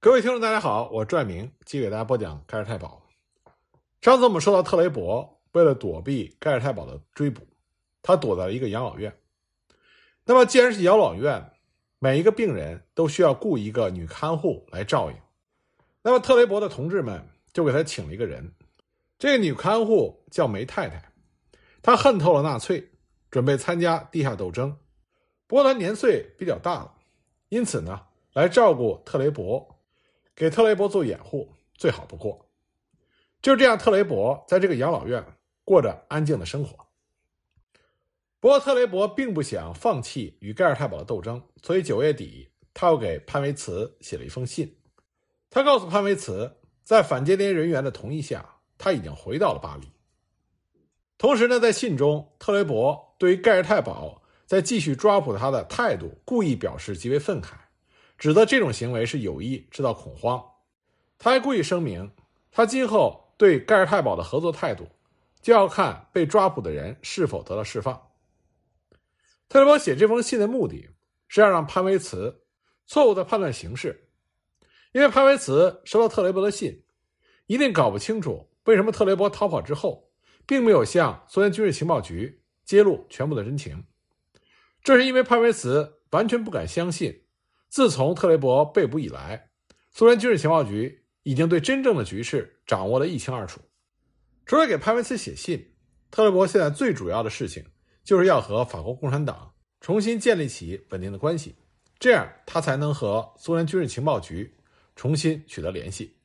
各位听众，大家好，我拽明继续给大家播讲盖尔太保。上次我们说到特雷伯为了躲避盖尔太保的追捕，他躲在了一个养老院。那么既然是养老院，每一个病人都需要雇一个女看护来照应。那么特雷伯的同志们就给他请了一个人，这个女看护叫梅太太，她恨透了纳粹，准备参加地下斗争。不过她年岁比较大了，因此呢，来照顾特雷伯。给特雷伯做掩护，最好不过。就这样，特雷伯在这个养老院过着安静的生活。不过，特雷伯并不想放弃与盖尔太保的斗争，所以九月底，他又给潘维茨写了一封信。他告诉潘维茨，在反间谍人员的同意下，他已经回到了巴黎。同时呢，在信中，特雷伯对于盖尔太保在继续抓捕他的态度，故意表示极为愤慨。指责这种行为是有意制造恐慌，他还故意声明，他今后对盖尔太保的合作态度，就要看被抓捕的人是否得到释放。特雷伯写这封信的目的是要让潘维茨错误的判断形势，因为潘维茨收到特雷伯的信，一定搞不清楚为什么特雷伯逃跑之后，并没有向苏联军事情报局揭露全部的真情，这是因为潘维茨完全不敢相信。自从特雷伯被捕以来，苏联军事情报局已经对真正的局势掌握得一清二楚。除了给潘维茨写信，特雷伯现在最主要的事情就是要和法国共产党重新建立起稳定的关系，这样他才能和苏联军事情报局重新取得联系。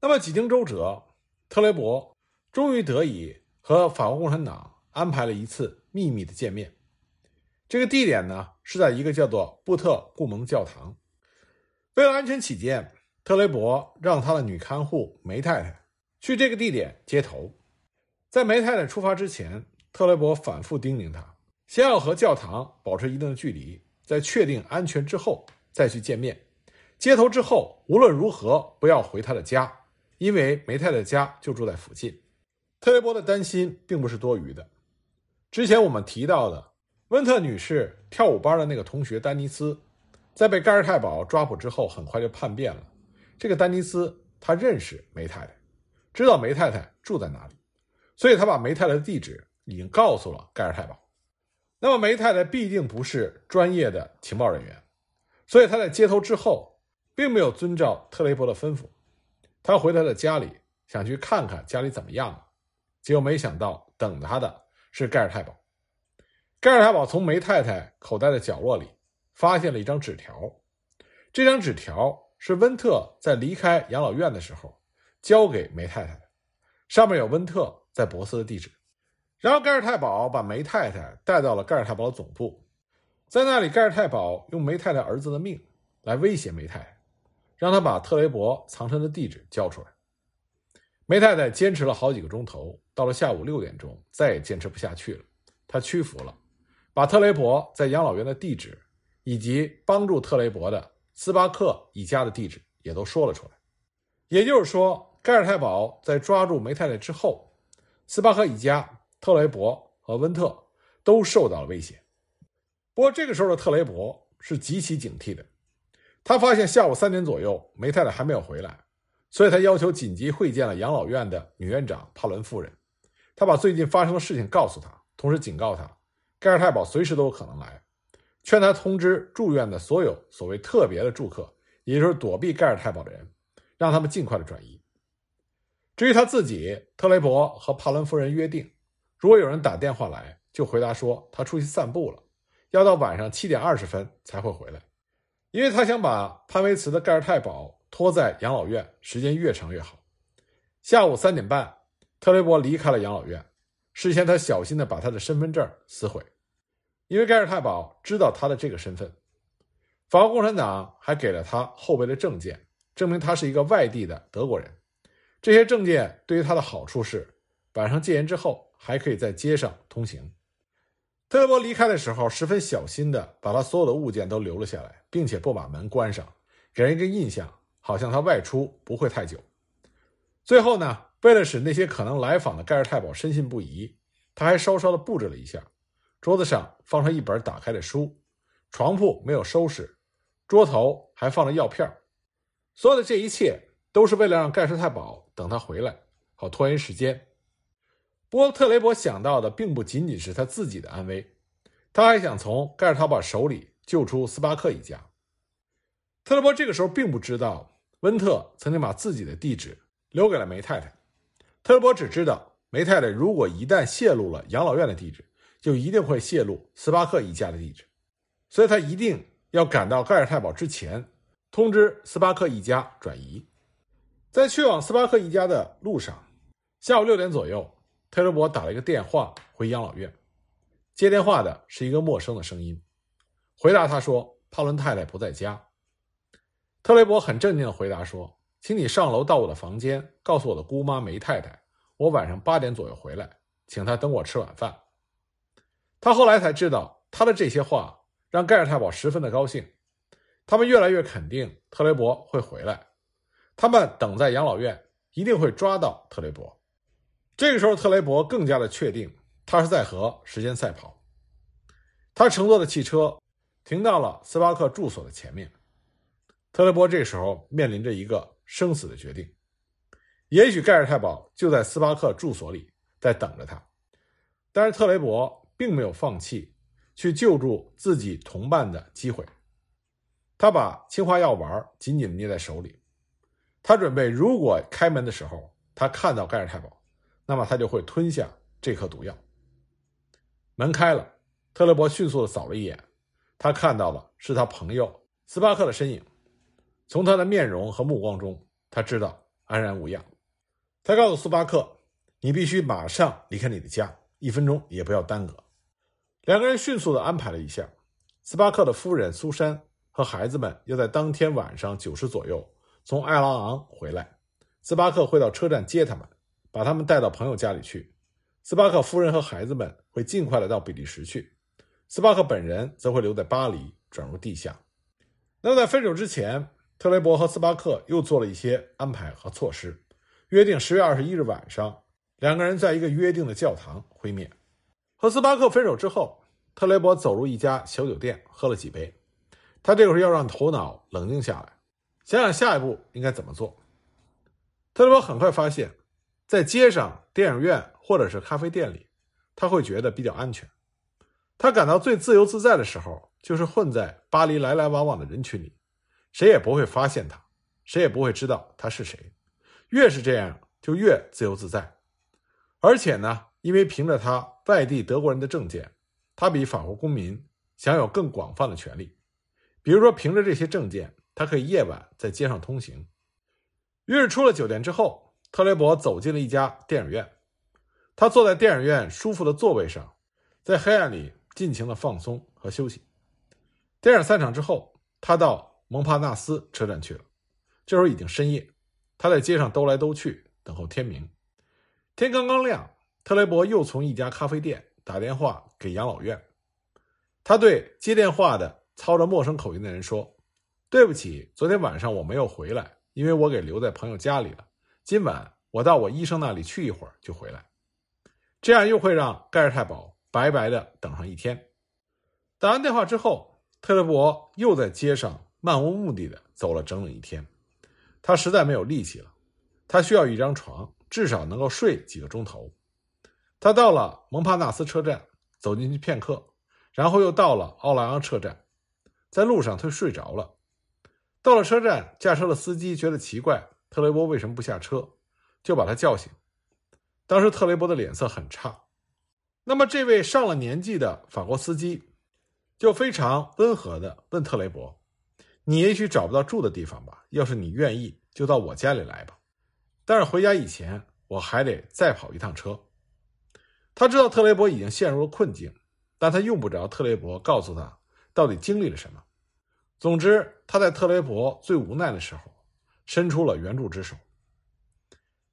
那么几经周折，特雷伯终于得以和法国共产党安排了一次秘密的见面。这个地点呢是在一个叫做布特顾蒙教堂。为了安全起见，特雷伯让他的女看护梅太太去这个地点接头。在梅太太出发之前，特雷伯反复叮咛她，先要和教堂保持一定的距离，在确定安全之后再去见面。接头之后，无论如何不要回他的家，因为梅太太家就住在附近。特雷伯的担心并不是多余的。之前我们提到的。温特女士跳舞班的那个同学丹尼斯，在被盖尔太保抓捕之后，很快就叛变了。这个丹尼斯他认识梅太太，知道梅太太住在哪里，所以他把梅太太的地址已经告诉了盖尔太保。那么梅太太毕竟不是专业的情报人员，所以他在接头之后，并没有遵照特雷伯的吩咐，他回他的家里想去看看家里怎么样了，结果没想到等他的是盖尔太保。盖尔太保从梅太太口袋的角落里发现了一张纸条，这张纸条是温特在离开养老院的时候交给梅太太的，上面有温特在博斯的地址。然后盖尔太保把梅太太带到了盖尔太保的总部，在那里，盖尔太保用梅太太儿子的命来威胁梅太太，让他把特雷伯藏身的地址交出来。梅太太坚持了好几个钟头，到了下午六点钟，再也坚持不下去了，她屈服了。把特雷伯在养老院的地址，以及帮助特雷伯的斯巴克一家的地址也都说了出来。也就是说，盖尔太保在抓住梅太太之后，斯巴克一家、特雷伯和温特都受到了威胁。不过，这个时候的特雷伯是极其警惕的。他发现下午三点左右，梅太太还没有回来，所以他要求紧急会见了养老院的女院长帕伦夫人。他把最近发生的事情告诉她，同时警告她。盖尔太保随时都有可能来，劝他通知住院的所有所谓特别的住客，也就是躲避盖尔太保的人，让他们尽快的转移。至于他自己，特雷伯和帕伦夫人约定，如果有人打电话来，就回答说他出去散步了，要到晚上七点二十分才会回来，因为他想把潘维茨的盖尔太保拖在养老院，时间越长越好。下午三点半，特雷伯离开了养老院，事先他小心的把他的身份证撕毁。因为盖尔太保知道他的这个身份，法国共产党还给了他后备的证件，证明他是一个外地的德国人。这些证件对于他的好处是，晚上戒严之后还可以在街上通行。特雷伯离开的时候十分小心的把他所有的物件都留了下来，并且不把门关上，给人一个印象，好像他外出不会太久。最后呢，为了使那些可能来访的盖尔太保深信不疑，他还稍稍的布置了一下。桌子上放上一本打开的书，床铺没有收拾，桌头还放着药片所有的这一切都是为了让盖世太保等他回来，好拖延时间。不过，特雷伯想到的并不仅仅是他自己的安危，他还想从盖世太保手里救出斯巴克一家。特雷伯这个时候并不知道温特曾经把自己的地址留给了梅太太，特雷伯只知道梅太太如果一旦泄露了养老院的地址，就一定会泄露斯巴克一家的地址，所以他一定要赶到盖尔太保之前。通知斯巴克一家转移，在去往斯巴克一家的路上，下午六点左右，特雷伯打了一个电话回养老院。接电话的是一个陌生的声音，回答他说：“帕伦太太不在家。”特雷伯很镇定的回答说：“请你上楼到我的房间，告诉我的姑妈梅太太，我晚上八点左右回来，请她等我吃晚饭。”他后来才知道，他的这些话让盖尔太保十分的高兴。他们越来越肯定特雷伯会回来，他们等在养老院，一定会抓到特雷伯。这个时候，特雷伯更加的确定，他是在和时间赛跑。他乘坐的汽车停到了斯巴克住所的前面。特雷伯这时候面临着一个生死的决定：也许盖尔太保就在斯巴克住所里在等着他，但是特雷伯并没有放弃去救助自己同伴的机会。他把氰化药丸紧紧捏在手里，他准备，如果开门的时候他看到盖尔太保，那么他就会吞下这颗毒药。门开了，特雷伯迅速的扫了一眼，他看到的是他朋友斯巴克的身影。从他的面容和目光中，他知道安然无恙。他告诉斯巴克：“你必须马上离开你的家，一分钟也不要耽搁。”两个人迅速的安排了一下，斯巴克的夫人苏珊。和孩子们要在当天晚上九时左右从艾拉昂回来，斯巴克会到车站接他们，把他们带到朋友家里去。斯巴克夫人和孩子们会尽快的到比利时去，斯巴克本人则会留在巴黎，转入地下。那么在分手之前，特雷伯和斯巴克又做了一些安排和措施，约定十月二十一日晚上，两个人在一个约定的教堂会面。和斯巴克分手之后，特雷伯走入一家小酒店，喝了几杯。他这个时候要让头脑冷静下来，想想下一步应该怎么做。特雷伯很快发现，在街上、电影院或者是咖啡店里，他会觉得比较安全。他感到最自由自在的时候，就是混在巴黎来来往往的人群里，谁也不会发现他，谁也不会知道他是谁。越是这样，就越自由自在。而且呢，因为凭着他外地德国人的证件，他比法国公民享有更广泛的权利。比如说，凭着这些证件，他可以夜晚在街上通行。于是，出了酒店之后，特雷伯走进了一家电影院。他坐在电影院舒服的座位上，在黑暗里尽情的放松和休息。电影散场之后，他到蒙帕纳斯车站去了。这时候已经深夜，他在街上兜来兜去，等候天明。天刚刚亮，特雷伯又从一家咖啡店打电话给养老院。他对接电话的。操着陌生口音的人说：“对不起，昨天晚上我没有回来，因为我给留在朋友家里了。今晚我到我医生那里去一会儿就回来，这样又会让盖尔太保白白的等上一天。”打完电话之后，特雷伯又在街上漫无目的的走了整整一天，他实在没有力气了，他需要一张床，至少能够睡几个钟头。他到了蒙帕纳斯车站，走进去片刻，然后又到了奥莱昂车站。在路上，他睡着了。到了车站，驾车的司机觉得奇怪，特雷波为什么不下车，就把他叫醒。当时特雷波的脸色很差。那么，这位上了年纪的法国司机就非常温和地问特雷伯：“你也许找不到住的地方吧？要是你愿意，就到我家里来吧。但是回家以前，我还得再跑一趟车。”他知道特雷伯已经陷入了困境，但他用不着特雷伯告诉他。到底经历了什么？总之，他在特雷伯最无奈的时候，伸出了援助之手。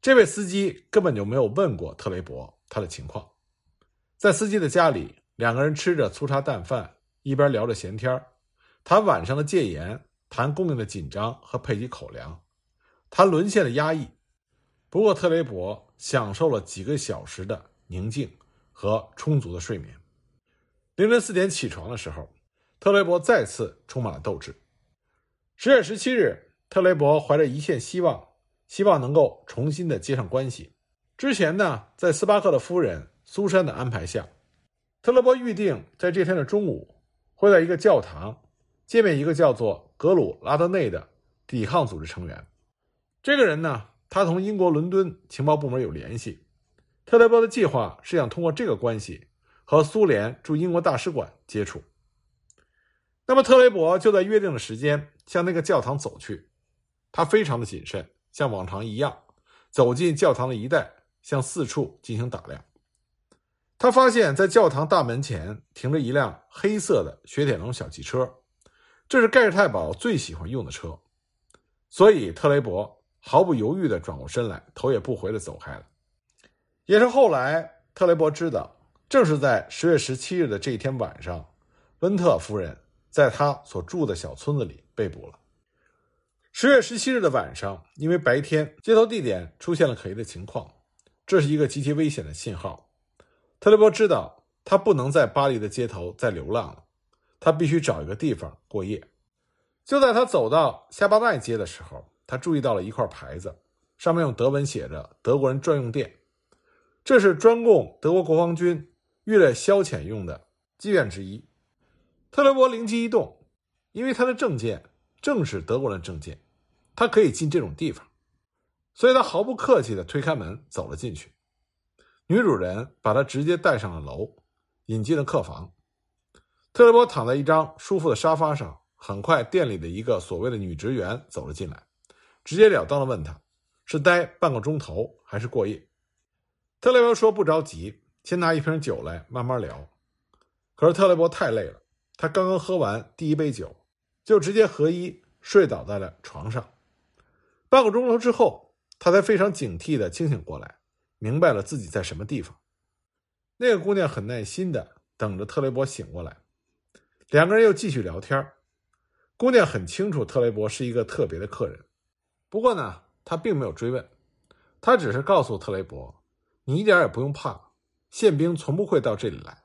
这位司机根本就没有问过特雷伯他的情况。在司机的家里，两个人吃着粗茶淡饭，一边聊着闲天谈晚上的戒严，谈供应的紧张和配给口粮，谈沦陷的压抑。不过，特雷伯享受了几个小时的宁静和充足的睡眠。凌晨四点起床的时候。特雷伯再次充满了斗志。十月十七日，特雷伯怀着一线希望，希望能够重新的接上关系。之前呢，在斯巴克的夫人苏珊的安排下，特雷伯预定在这天的中午会在一个教堂见面一个叫做格鲁拉德内的抵抗组织成员。这个人呢，他同英国伦敦情报部门有联系。特雷伯的计划是想通过这个关系和苏联驻英国大使馆接触。那么，特雷伯就在约定的时间向那个教堂走去。他非常的谨慎，像往常一样走进教堂的一带，向四处进行打量。他发现，在教堂大门前停着一辆黑色的雪铁龙小汽车，这是盖世太保最喜欢用的车。所以，特雷伯毫不犹豫地转过身来，头也不回地走开了。也是后来，特雷伯知道，正是在十月十七日的这一天晚上，温特夫人在他所住的小村子里被捕了。十月十七日的晚上，因为白天接头地点出现了可疑的情况，这是一个极其危险的信号。特雷伯知道他不能在巴黎的街头再流浪了，他必须找一个地方过夜。就在他走到夏巴奈街的时候，他注意到了一块牌子，上面用德文写着“德国人专用店”。这是专供德国国防军娱乐消遣用的妓院之一。特雷伯灵机一动，因为他的证件正是德国人证件，他可以进这种地方，所以他毫不客气地推开门走了进去。女主人把他直接带上了楼，引进了客房。特雷伯躺在一张舒服的沙发上，很快店里的一个所谓的女职员走了进来，直截了当地问他：是待半个钟头还是过夜？特雷伯说：“不着急，先拿一瓶酒来慢慢聊。”可是特雷伯太累了，他刚刚喝完第一杯酒，就直接合衣睡倒在了床上。半个钟头之后，他才非常警惕地清醒过来，明白了自己在什么地方。那个姑娘很耐心地等着特雷伯醒过来，两个人又继续聊天。姑娘很清楚特雷伯是一个特别的客人，不过呢，她并没有追问，她只是告诉特雷伯。你一点也不用怕，宪兵从不会到这里来。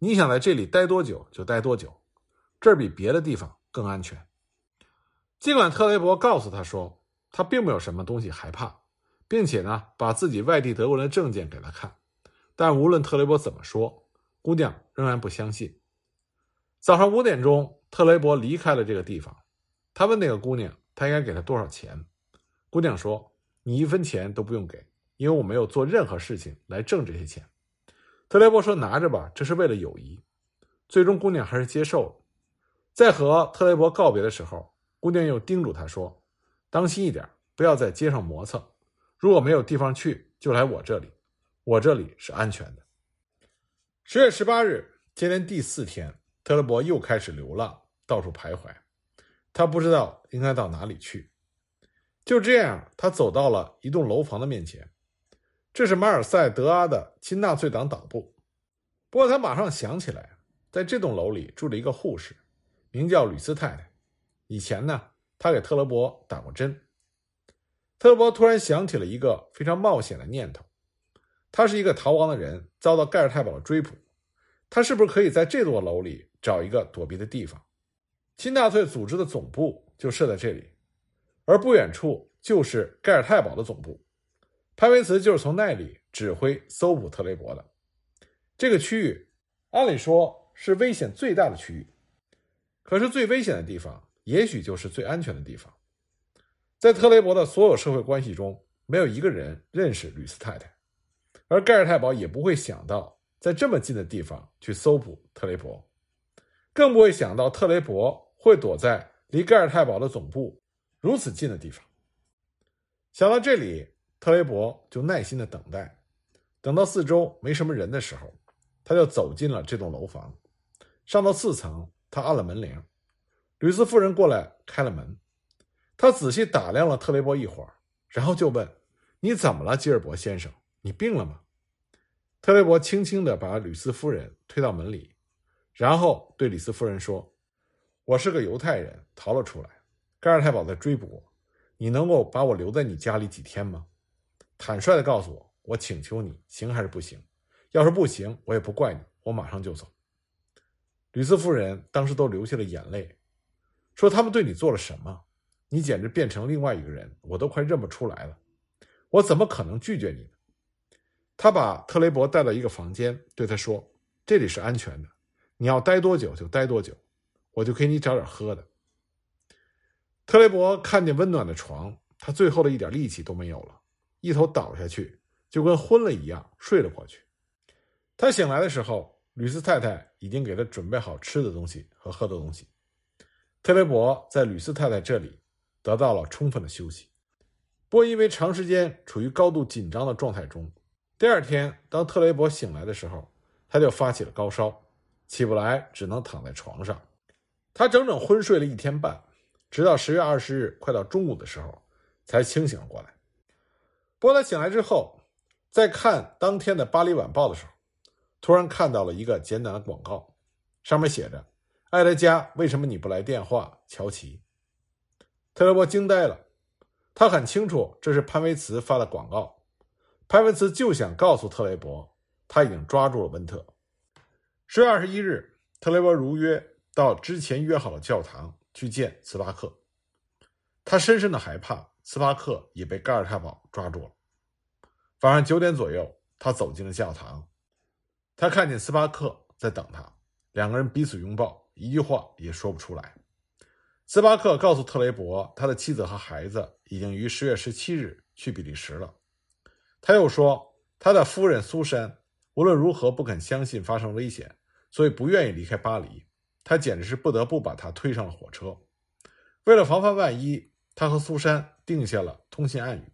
你想在这里待多久就待多久，这儿比别的地方更安全。尽管特雷伯告诉他说他并没有什么东西害怕，并且呢把自己外地德国人的证件给他看，但无论特雷伯怎么说，姑娘仍然不相信。早上五点钟，特雷伯离开了这个地方。他问那个姑娘，他应该给他多少钱？姑娘说：“你一分钱都不用给。”因为我没有做任何事情来挣这些钱，特雷伯说：“拿着吧，这是为了友谊。”最终，姑娘还是接受了。在和特雷伯告别的时候，姑娘又叮嘱他说：“当心一点，不要在街上磨蹭。如果没有地方去，就来我这里，我这里是安全的。”十月十八日，接连第四天，特雷伯又开始流浪，到处徘徊。他不知道应该到哪里去。就这样，他走到了一栋楼房的面前。这是马尔塞德阿的亲纳粹党党部，不过他马上想起来，在这栋楼里住着一个护士，名叫吕斯太太。以前呢，他给特勒伯打过针。特勒伯突然想起了一个非常冒险的念头：他是一个逃亡的人，遭到盖尔太保的追捕，他是不是可以在这座楼里找一个躲避的地方？亲纳粹组织的总部就设在这里，而不远处就是盖尔太保的总部。潘维茨就是从那里指挥搜捕特雷伯的。这个区域，按理说是危险最大的区域，可是最危险的地方，也许就是最安全的地方。在特雷伯的所有社会关系中，没有一个人认识吕斯太太，而盖尔太保也不会想到在这么近的地方去搜捕特雷伯，更不会想到特雷伯会躲在离盖尔太保的总部如此近的地方。想到这里。特雷伯就耐心的等待，等到四周没什么人的时候，他就走进了这栋楼房。上到四层，他按了门铃，吕斯夫人过来开了门。他仔细打量了特雷伯一会儿，然后就问：“你怎么了，吉尔伯先生？你病了吗？”特雷伯轻轻地把吕斯夫人推到门里，然后对吕斯夫人说：“我是个犹太人，逃了出来。盖尔太保在追捕我，你能够把我留在你家里几天吗？”坦率地告诉我，我请求你，行还是不行？要是不行，我也不怪你，我马上就走。吕斯夫人当时都流下了眼泪，说：“他们对你做了什么？你简直变成另外一个人，我都快认不出来了。我怎么可能拒绝你呢？他把特雷伯带到一个房间，对他说：“这里是安全的，你要待多久就待多久，我就给你找点喝的。”特雷伯看见温暖的床，他最后的一点力气都没有了，一头倒下去，就跟昏了一样睡了过去。他醒来的时候，吕斯太太已经给他准备好吃的东西和喝的东西。特雷伯在吕斯太太这里得到了充分的休息，不过因为长时间处于高度紧张的状态中。第二天，当特雷伯醒来的时候，他就发起了高烧，起不来，只能躺在床上。他整整昏睡了一天半，直到十月二十日快到中午的时候，才清醒了过来。不过他醒来之后，在看当天的《巴黎晚报》的时候，突然看到了一个简短的广告，上面写着：“艾德加，为什么你不来电话？”乔奇。特雷伯惊呆了，他很清楚这是潘维茨发的广告。潘维茨就想告诉特雷伯，他已经抓住了温特。十月二十一日，特雷伯如约到之前约好的教堂去见斯巴克。他深深的害怕斯巴克也被盖尔太保抓住了。晚上九点左右，他走进了教堂。他看见斯巴克在等他，两个人彼此拥抱，一句话也说不出来。斯巴克告诉特雷伯，他的妻子和孩子已经于十月十七日去比利时了。他又说，他的夫人苏珊无论如何不肯相信发生危险，所以不愿意离开巴黎。他简直是不得不把他推上了火车。为了防范万一，他和苏珊定下了通信暗语：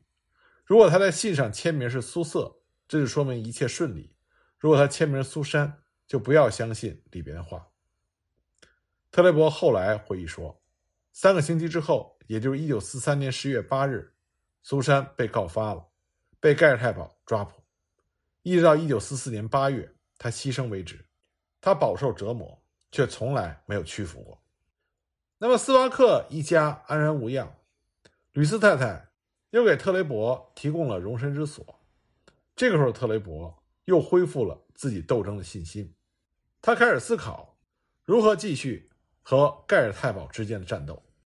如果他在信上签名是苏瑟，这就说明一切顺利；如果他签名苏珊，就不要相信里边的话。特雷伯后来回忆说，三个星期之后，也就是一九四三年十月八日，苏珊被告发了。被盖尔太保抓捕，一直到一九四四年八月他牺牲为止。他饱受折磨，却从来没有屈服过。那么斯巴克一家安然无恙，吕斯太太又给特雷伯提供了容身之所。这个时候，特雷伯又恢复了自己斗争的信心。他开始思考如何继续和盖尔太保之间的战斗。